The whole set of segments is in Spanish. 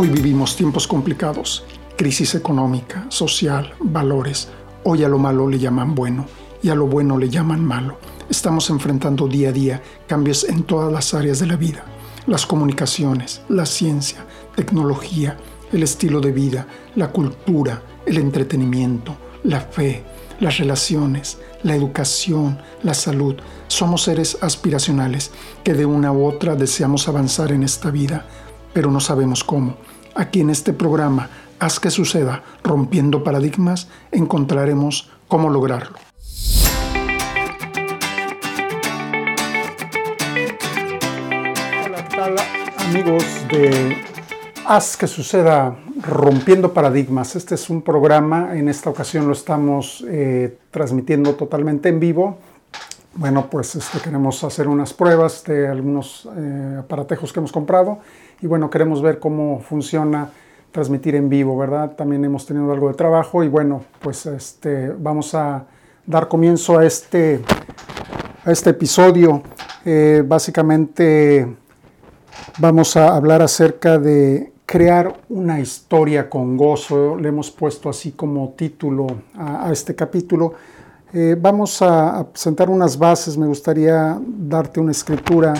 Hoy vivimos tiempos complicados, crisis económica, social, valores. Hoy a lo malo le llaman bueno y a lo bueno le llaman malo. Estamos enfrentando día a día cambios en todas las áreas de la vida. Las comunicaciones, la ciencia, tecnología, el estilo de vida, la cultura, el entretenimiento, la fe, las relaciones, la educación, la salud. Somos seres aspiracionales que de una u otra deseamos avanzar en esta vida pero no sabemos cómo. Aquí en este programa, Haz que suceda, rompiendo paradigmas, encontraremos cómo lograrlo. Hola, ¿qué tal amigos de Haz que suceda, rompiendo paradigmas? Este es un programa, en esta ocasión lo estamos eh, transmitiendo totalmente en vivo. Bueno, pues este, queremos hacer unas pruebas de algunos eh, aparatejos que hemos comprado y bueno, queremos ver cómo funciona transmitir en vivo, ¿verdad? También hemos tenido algo de trabajo y bueno, pues este, vamos a dar comienzo a este, a este episodio. Eh, básicamente vamos a hablar acerca de crear una historia con gozo. Le hemos puesto así como título a, este capítulo. Eh, vamos a, a sentar unas bases. Me gustaría darte una escritura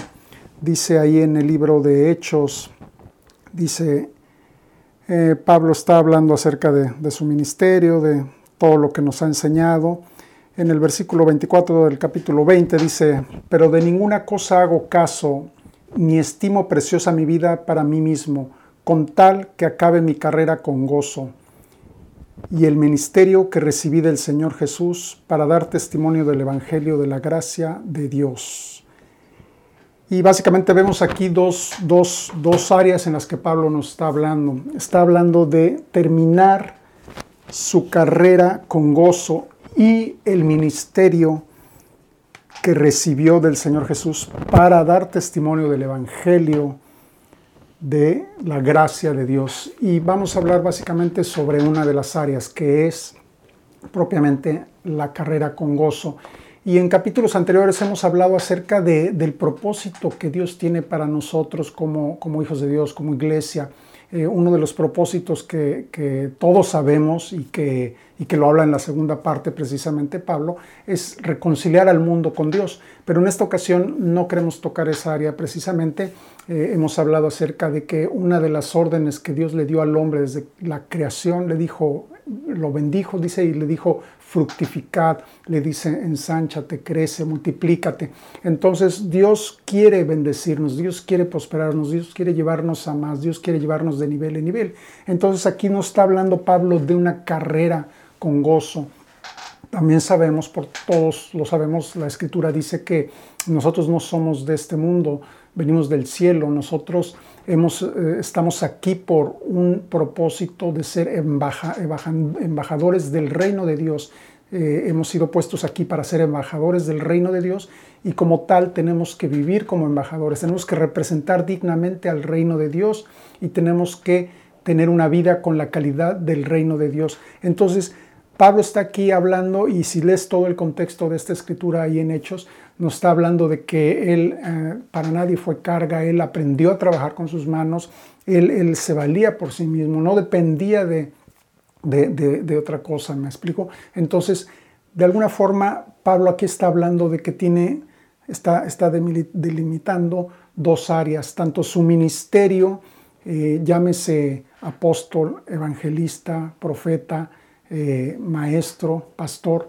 dice ahí en el libro de Hechos, dice, eh, Pablo está hablando acerca de, su ministerio, de todo lo que nos ha enseñado. En el versículo 24 del capítulo 20 dice, pero de ninguna cosa hago caso, ni estimo preciosa mi vida para mí mismo, con tal que acabe mi carrera con gozo y el ministerio que recibí del Señor Jesús para dar testimonio del Evangelio de la gracia de Dios. Y básicamente vemos aquí dos, áreas en las que Pablo nos está hablando. Está hablando de terminar su carrera con gozo y el ministerio que recibió del Señor Jesús para dar testimonio del Evangelio de la gracia de Dios. Y vamos a hablar básicamente sobre una de las áreas que es propiamente la carrera con gozo. Y en capítulos anteriores hemos hablado acerca de, del propósito que Dios tiene para nosotros como, como hijos de Dios, como iglesia. Eh, uno de los propósitos que, todos sabemos y que, y que lo habla en la segunda parte precisamente Pablo, es reconciliar al mundo con Dios. Pero en esta ocasión no queremos tocar esa área precisamente. Eh, hemos hablado acerca de que una de las órdenes que Dios le dio al hombre desde la creación, le dijo, lo bendijo, dice, y le dijo, fructificad, le dice, ensánchate, crece, multiplícate. Entonces Dios quiere bendecirnos, Dios quiere prosperarnos, Dios quiere llevarnos a más, Dios quiere llevarnos de nivel en nivel. Entonces aquí no está hablando Pablo de una carrera con gozo. También sabemos, por todos lo sabemos, la escritura dice que nosotros no somos de este mundo, venimos del cielo, nosotros hemos, eh, estamos aquí por un propósito de ser embajadores del reino de Dios. Eh, hemos sido puestos aquí para ser embajadores del reino de Dios y como tal tenemos que vivir como embajadores, tenemos que representar dignamente al reino de Dios y tenemos que tener una vida con la calidad del reino de Dios. Entonces, Pablo está aquí hablando y si lees todo el contexto de esta escritura ahí en Hechos, nos está hablando de que él eh, para nadie fue carga, él aprendió a trabajar con sus manos, él, se valía por sí mismo, no dependía de, de, otra cosa, ¿me explico? Entonces, de alguna forma, Pablo aquí está hablando de que tiene, está, está delimitando dos áreas, tanto su ministerio, eh, llámese apóstol, evangelista, profeta, eh, maestro, pastor,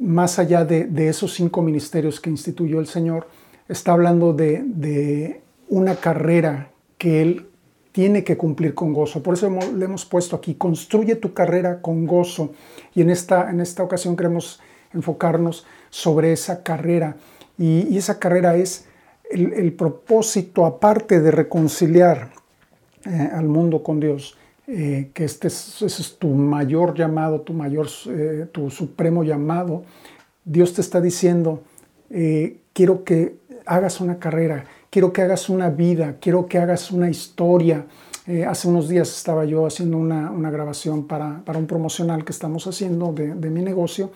más allá de, esos cinco ministerios que instituyó el Señor, está hablando de, una carrera que Él tiene que cumplir con gozo. Por eso le hemos puesto aquí, construye tu carrera con gozo. Y en esta, en esta ocasión queremos enfocarnos sobre esa carrera. Y, esa carrera es el, propósito, aparte de reconciliar eh, al mundo con Dios, eh, que este es, ese es tu mayor llamado, tu mayor, eh, tu supremo llamado. Dios te está diciendo, eh, quiero que hagas una carrera, quiero que hagas una vida, quiero que hagas una historia. hace unos días estaba yo haciendo una, una grabación para, para, un promocional que estamos haciendo de, mi negocio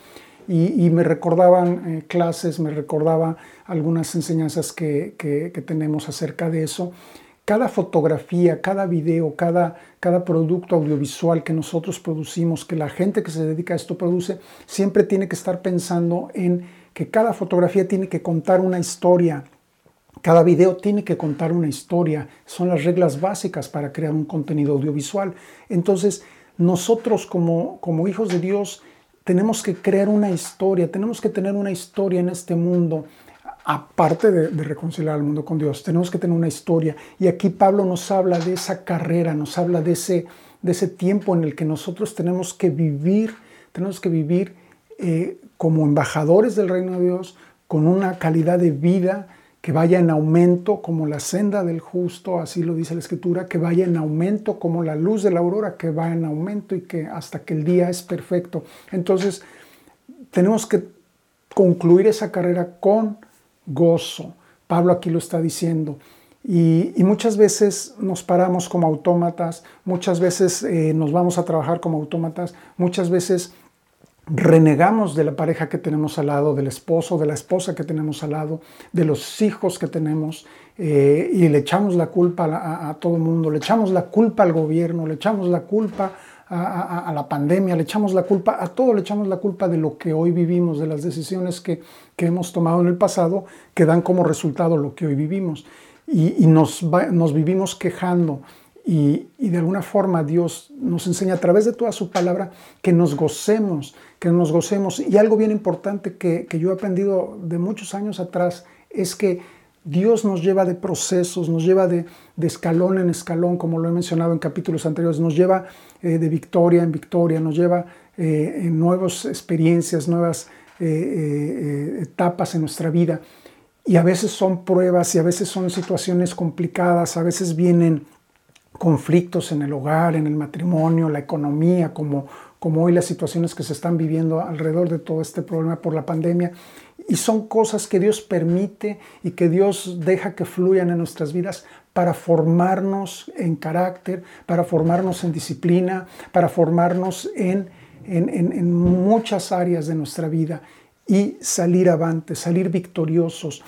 y, me recordaban clases, me recordaba algunas enseñanzas que, que tenemos acerca de eso cada fotografía, cada video, cada, cada producto audiovisual que nosotros producimos, que la gente que se dedica a esto produce, siempre tiene que estar pensando en que cada fotografía tiene que contar una historia, cada video tiene que contar una historia, son las reglas básicas para crear un contenido audiovisual. Entonces, nosotros como, como hijos de Dios tenemos que crear una historia, tenemos que tener una historia en este mundo, aparte de, reconciliar al mundo con Dios, tenemos que tener una historia. Y aquí Pablo nos habla de esa carrera, nos habla de ese, de ese tiempo en el que nosotros tenemos que vivir, tenemos que vivir eh, como embajadores del reino de Dios, con una calidad de vida que vaya en aumento como la senda del justo, así lo dice la escritura, que vaya en aumento como la luz de la aurora, que va en aumento y que hasta que el día es perfecto. Entonces, tenemos que concluir esa carrera con gozo. Pablo aquí lo está diciendo. Y, muchas veces nos paramos como autómatas, muchas veces eh, nos vamos a trabajar como autómatas, muchas veces renegamos de la pareja que tenemos al lado, del esposo, de la esposa que tenemos al lado, de los hijos que tenemos, eh, y le echamos la culpa a, todo el mundo, le echamos la culpa al gobierno, le echamos la culpa a, la pandemia, le echamos la culpa a todo, le echamos la culpa de lo que hoy vivimos, de las decisiones que, hemos tomado en el pasado, que dan como resultado lo que hoy vivimos. Y, nos, nos vivimos quejando y, de alguna forma Dios nos enseña a través de toda su palabra que nos gocemos, que nos gocemos. Y algo bien importante que, yo he aprendido de muchos años atrás es que Dios nos lleva de procesos, nos lleva de, escalón en escalón, como lo he mencionado en capítulos anteriores, nos lleva eh, de victoria en victoria, nos lleva eh, en nuevas experiencias, nuevas eh, etapas en nuestra vida. Y a veces son pruebas y a veces son situaciones complicadas, a veces vienen conflictos en el hogar, en el matrimonio, la economía, como, como hoy las situaciones que se están viviendo alrededor de todo este problema por la pandemia. Y son cosas que Dios permite y que Dios deja que fluyan en nuestras vidas para formarnos en carácter, para formarnos en disciplina, para formarnos en, en, en muchas áreas de nuestra vida y salir avante, salir victoriosos.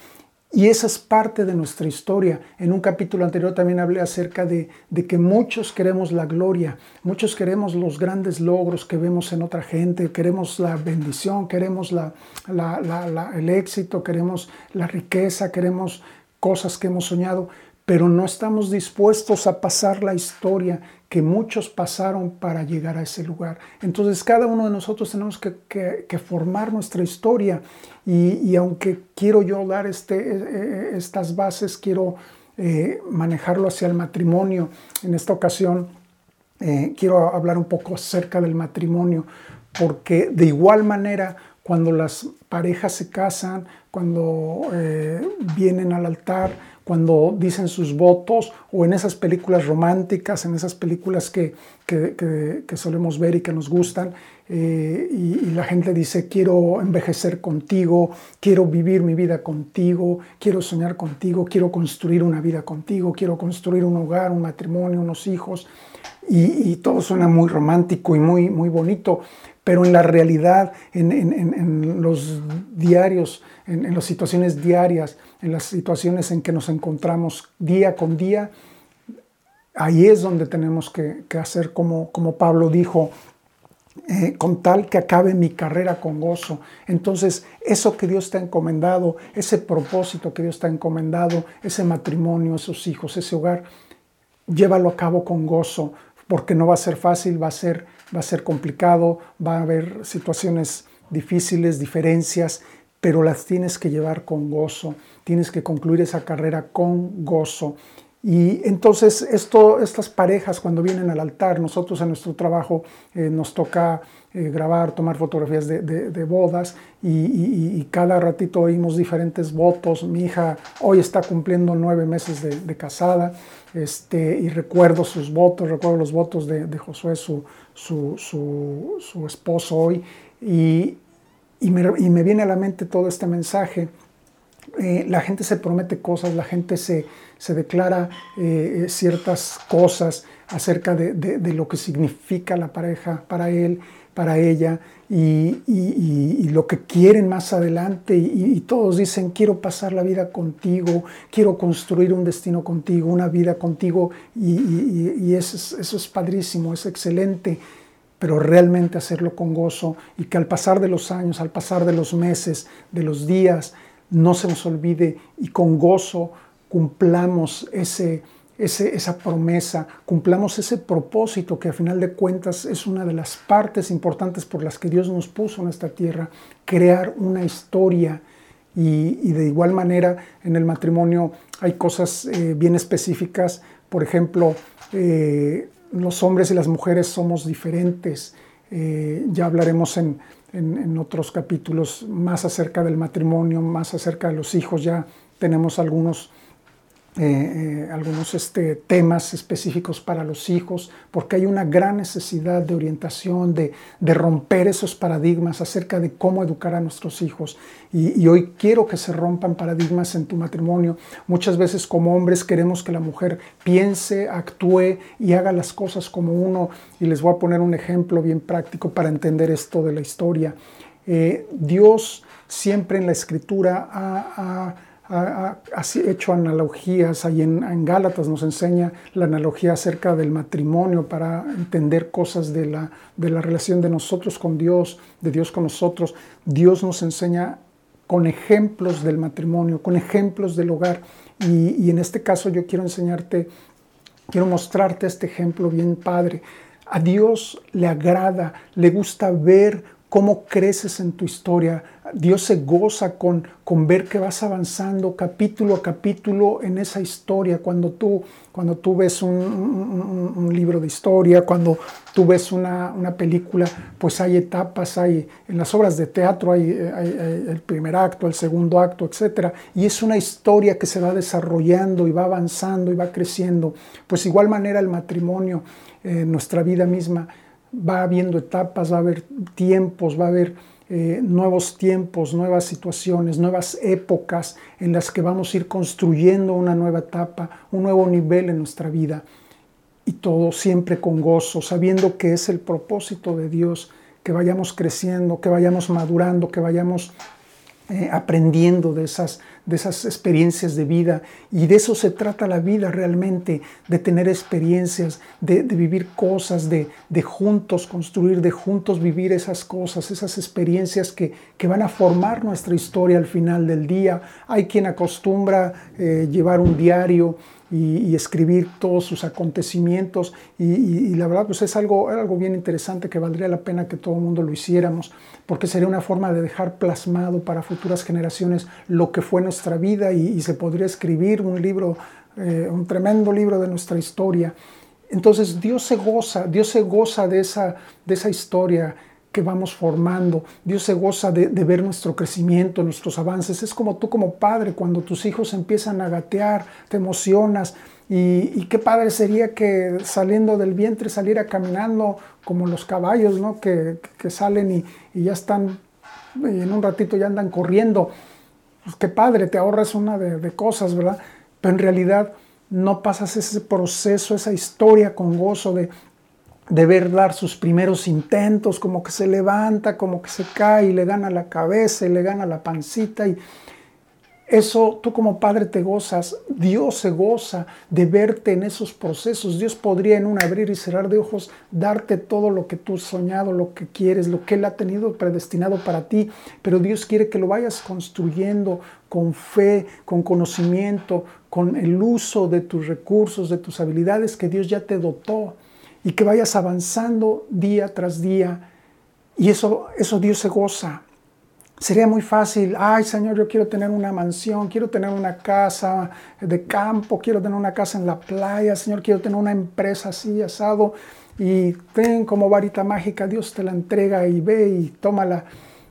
Y esa es parte de nuestra historia. En un capítulo anterior también hablé acerca de, que muchos queremos la gloria, muchos queremos los grandes logros que vemos en otra gente, queremos la bendición, queremos el éxito, queremos la riqueza, queremos cosas que hemos soñado, pero no estamos dispuestos a pasar la historia que muchos pasaron para llegar a ese lugar. Entonces cada uno de nosotros tenemos que, formar nuestra historia y, aunque quiero yo dar este, e, e, estas bases, quiero eh, manejarlo hacia el matrimonio, en esta ocasión eh, quiero hablar un poco acerca del matrimonio, porque de igual manera cuando las parejas se casan, cuando eh, vienen al altar, cuando dicen sus votos o en esas películas románticas, en esas películas que, solemos ver y que nos gustan, eh, y, la gente dice, quiero envejecer contigo, quiero vivir mi vida contigo, quiero soñar contigo, quiero construir una vida contigo, quiero construir un hogar, un matrimonio, unos hijos, y, todo suena muy romántico y muy, muy bonito, pero en la realidad, en, los diarios, en, las situaciones diarias, en las situaciones en que nos encontramos día con día, ahí es donde tenemos que, hacer como, como Pablo dijo, eh, con tal que acabe mi carrera con gozo. Entonces, eso que Dios te ha encomendado, ese propósito que Dios te ha encomendado, ese matrimonio, esos hijos, ese hogar, llévalo a cabo con gozo, porque no va a ser fácil, va a ser va a ser complicado, va a haber situaciones difíciles, diferencias, pero las tienes que llevar con gozo, tienes que concluir esa carrera con gozo. Y entonces esto, estas parejas cuando vienen al altar, nosotros en nuestro trabajo eh, nos toca eh, grabar, tomar fotografías de, bodas y, cada ratito oímos diferentes votos. Mi hija hoy está cumpliendo nueve meses de, casada este, y recuerdo sus votos, recuerdo los votos de, Josué, su, su, esposo hoy, y, me, viene a la mente todo este mensaje. Eh, la gente se promete cosas, la gente se, se declara eh, ciertas cosas acerca de, lo que significa la pareja para él, para ella y, lo que quieren más adelante y, todos dicen, quiero pasar la vida contigo, quiero construir un destino contigo, una vida contigo y, eso, eso es padrísimo, es excelente pero realmente hacerlo con gozo y que al pasar de los años, al pasar de los meses, de los días, no se nos olvide y con gozo cumplamos ese, esa promesa, cumplamos ese propósito que a final de cuentas es una de las partes importantes por las que Dios nos puso en esta tierra, crear una historia. Y, de igual manera en el matrimonio hay cosas eh, bien específicas, por ejemplo, eh, los hombres y las mujeres somos diferentes. Eh, ya hablaremos en, en, otros capítulos más acerca del matrimonio, más acerca de los hijos, ya tenemos algunos eh, eh, algunos este, temas específicos para los hijos, porque hay una gran necesidad de orientación, de, romper esos paradigmas acerca de cómo educar a nuestros hijos. Y, hoy quiero que se rompan paradigmas en tu matrimonio. Muchas veces como hombres queremos que la mujer piense, actúe y haga las cosas como uno. Y les voy a poner un ejemplo bien práctico para entender esto de la historia. Eh, Dios siempre en la escritura ha ha, hecho analogías, ahí en, Gálatas nos enseña la analogía acerca del matrimonio para entender cosas de la, de la relación de nosotros con Dios, de Dios con nosotros. Dios nos enseña con ejemplos del matrimonio, con ejemplos del hogar. Y, y en este caso yo quiero enseñarte, quiero mostrarte este ejemplo bien padre. A Dios le agrada, le gusta ver cómo creces en tu historia. Dios se goza con, con ver que vas avanzando capítulo a capítulo en esa historia. Cuando tú, cuando tú ves un, libro de historia, cuando tú ves una, película, pues hay etapas, hay en las obras de teatro hay, el primer acto, el segundo acto, etc. Y es una historia que se va desarrollando y va avanzando y va creciendo. Pues igual manera el matrimonio, eh, nuestra vida misma va habiendo etapas, va a haber tiempos, va a haber eh, nuevos tiempos, nuevas situaciones, nuevas épocas en las que vamos a ir construyendo una nueva etapa, un nuevo nivel en nuestra vida. Y todo siempre con gozo, sabiendo que es el propósito de Dios, que vayamos creciendo, que vayamos madurando, que vayamos eh, aprendiendo de esas, de esas experiencias de vida. Y de eso se trata la vida realmente, de tener experiencias, de, vivir cosas, de, de, juntos construir, de juntos vivir esas cosas, esas experiencias que, que, van a formar nuestra historia al final del día. Hay quien acostumbra eh, llevar un diario y, escribir todos sus acontecimientos. Y, la verdad, pues es algo, algo bien interesante que valdría la pena que todo el mundo lo hiciéramos, porque sería una forma de dejar plasmado para futuras generaciones lo que fue nuestra vida y, se podría escribir un libro, eh, un tremendo libro de nuestra historia. Entonces Dios se goza, Dios se goza de esa, de esa historia que vamos formando. Dios se goza de, ver nuestro crecimiento, nuestros avances. Es como tú como padre, cuando tus hijos empiezan a gatear, te emocionas. Y, qué padre sería que saliendo del vientre saliera caminando como los caballos, ¿no? Que, salen y, ya están, y en un ratito ya andan corriendo. Pues qué padre, te ahorras una de, cosas, ¿verdad? Pero en realidad no pasas ese proceso, esa historia con gozo de, de ver dar sus primeros intentos, como que se levanta, como que se cae y le gana la cabeza y le gana la pancita y eso tú como padre te gozas, Dios se goza de verte en esos procesos. Dios podría en un abrir y cerrar de ojos darte todo lo que tú has soñado, lo que quieres, lo que Él ha tenido predestinado para ti, pero Dios quiere que lo vayas construyendo con fe, con conocimiento, con el uso de tus recursos, de tus habilidades que Dios ya te dotó y que vayas avanzando día tras día. Y eso, eso Dios se goza. Sería muy fácil, ay Señor, yo quiero tener una mansión, quiero tener una casa de campo, quiero tener una casa en la playa, Señor, quiero tener una empresa así, asado, y ten como varita mágica, Dios te la entrega y ve y tómala.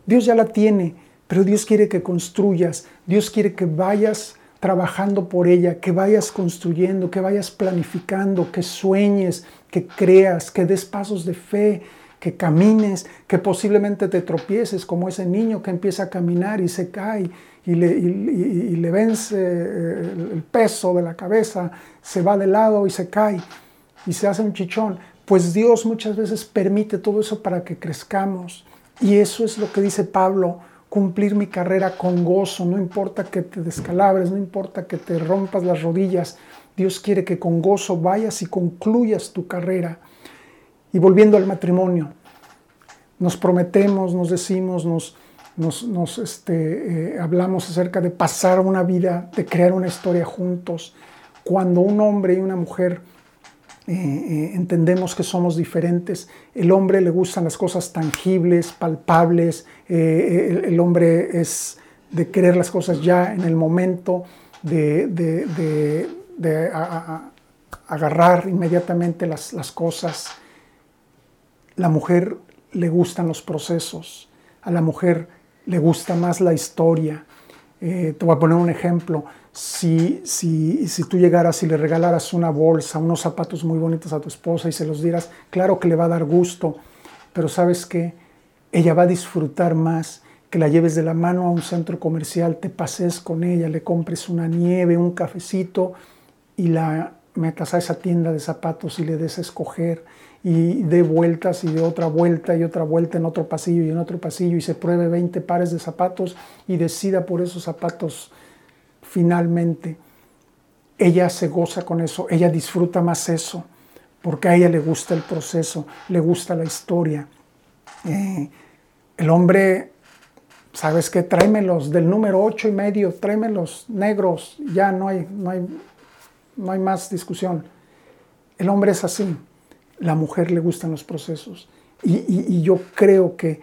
Dios ya la tiene, pero Dios quiere que construyas, Dios quiere que vayas trabajando por ella, que vayas construyendo, que vayas planificando, que sueñes, que creas, que des pasos de fe, que camines, que posiblemente te tropieces como ese niño que empieza a caminar y se cae y le, vence el peso de la cabeza, se va de lado y se cae y se hace un chichón. Pues Dios muchas veces permite todo eso para que crezcamos. Y eso es lo que dice Pablo, cumplir mi carrera con gozo, no importa que te descalabres, no importa que te rompas las rodillas, Dios quiere que con gozo vayas y concluyas tu carrera. Y volviendo al matrimonio, nos prometemos, nos decimos, nos, nos, este, eh, hablamos acerca de pasar una vida, de crear una historia juntos. Cuando un hombre y una mujer eh, eh, entendemos que somos diferentes, el hombre le gustan las cosas tangibles, palpables, el, hombre es de querer las cosas ya en el momento, de, agarrar inmediatamente las, las cosas. La mujer le gustan los procesos, a la mujer le gusta más la historia. Eh, te voy a poner un ejemplo. Si, si, si tú llegaras y le regalaras una bolsa, unos zapatos muy bonitos a tu esposa y se los dieras, claro que le va a dar gusto, pero sabes que ella va a disfrutar más que la lleves de la mano a un centro comercial, te pases con ella, le compres una nieve, un cafecito y la metas a esa tienda de zapatos y le des a escoger y dé vueltas y de otra vuelta y otra vuelta en otro pasillo y en otro pasillo y se pruebe 20 pares de zapatos y decida por esos zapatos finalmente. Ella se goza con eso, ella disfruta más eso, porque a ella le gusta el proceso, le gusta la historia. Eh, el hombre, ¿sabes qué? Tráemelos del número 8 y medio, tráemelos negros, ya no hay, no hay, no hay más discusión. El hombre es así la mujer le gustan los procesos. Y, yo creo que,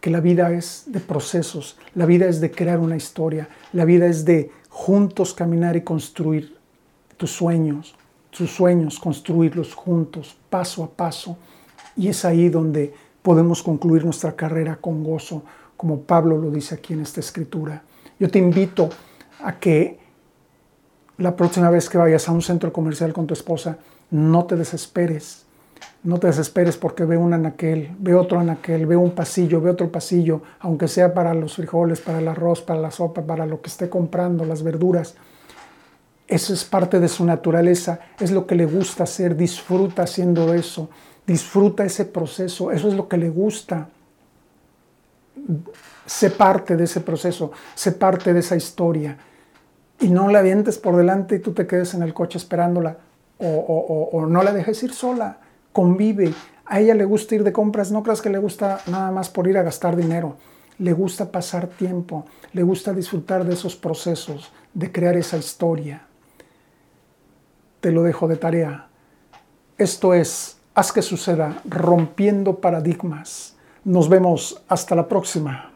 que, la vida es de procesos, la vida es de crear una historia, la vida es de juntos caminar y construir tus sueños, tus sueños, construirlos juntos, paso a paso. Y es ahí donde podemos concluir nuestra carrera con gozo, como Pablo lo dice aquí en esta escritura. Yo te invito a que la próxima vez que vayas a un centro comercial con tu esposa, no te desesperes no te desesperes porque ve un anaquel, ve otro anaquel, ve un pasillo, ve otro pasillo, aunque sea para los frijoles, para el arroz, para la sopa, para lo que esté comprando, las verduras. Eso es parte de su naturaleza, es lo que le gusta hacer, disfruta haciendo eso, disfruta ese proceso, eso es lo que le gusta. Sé parte de ese proceso, sé parte de esa historia. Y no la avientes por delante y tú te quedes en el coche esperándola o, o no la dejes ir sola convive. A ella le gusta ir de compras, no creas que le gusta nada más por ir a gastar dinero. Le gusta pasar tiempo, le gusta disfrutar de esos procesos, de crear esa historia. Te lo dejo de tarea. Esto es, haz que suceda, rompiendo paradigmas. Nos vemos hasta la próxima.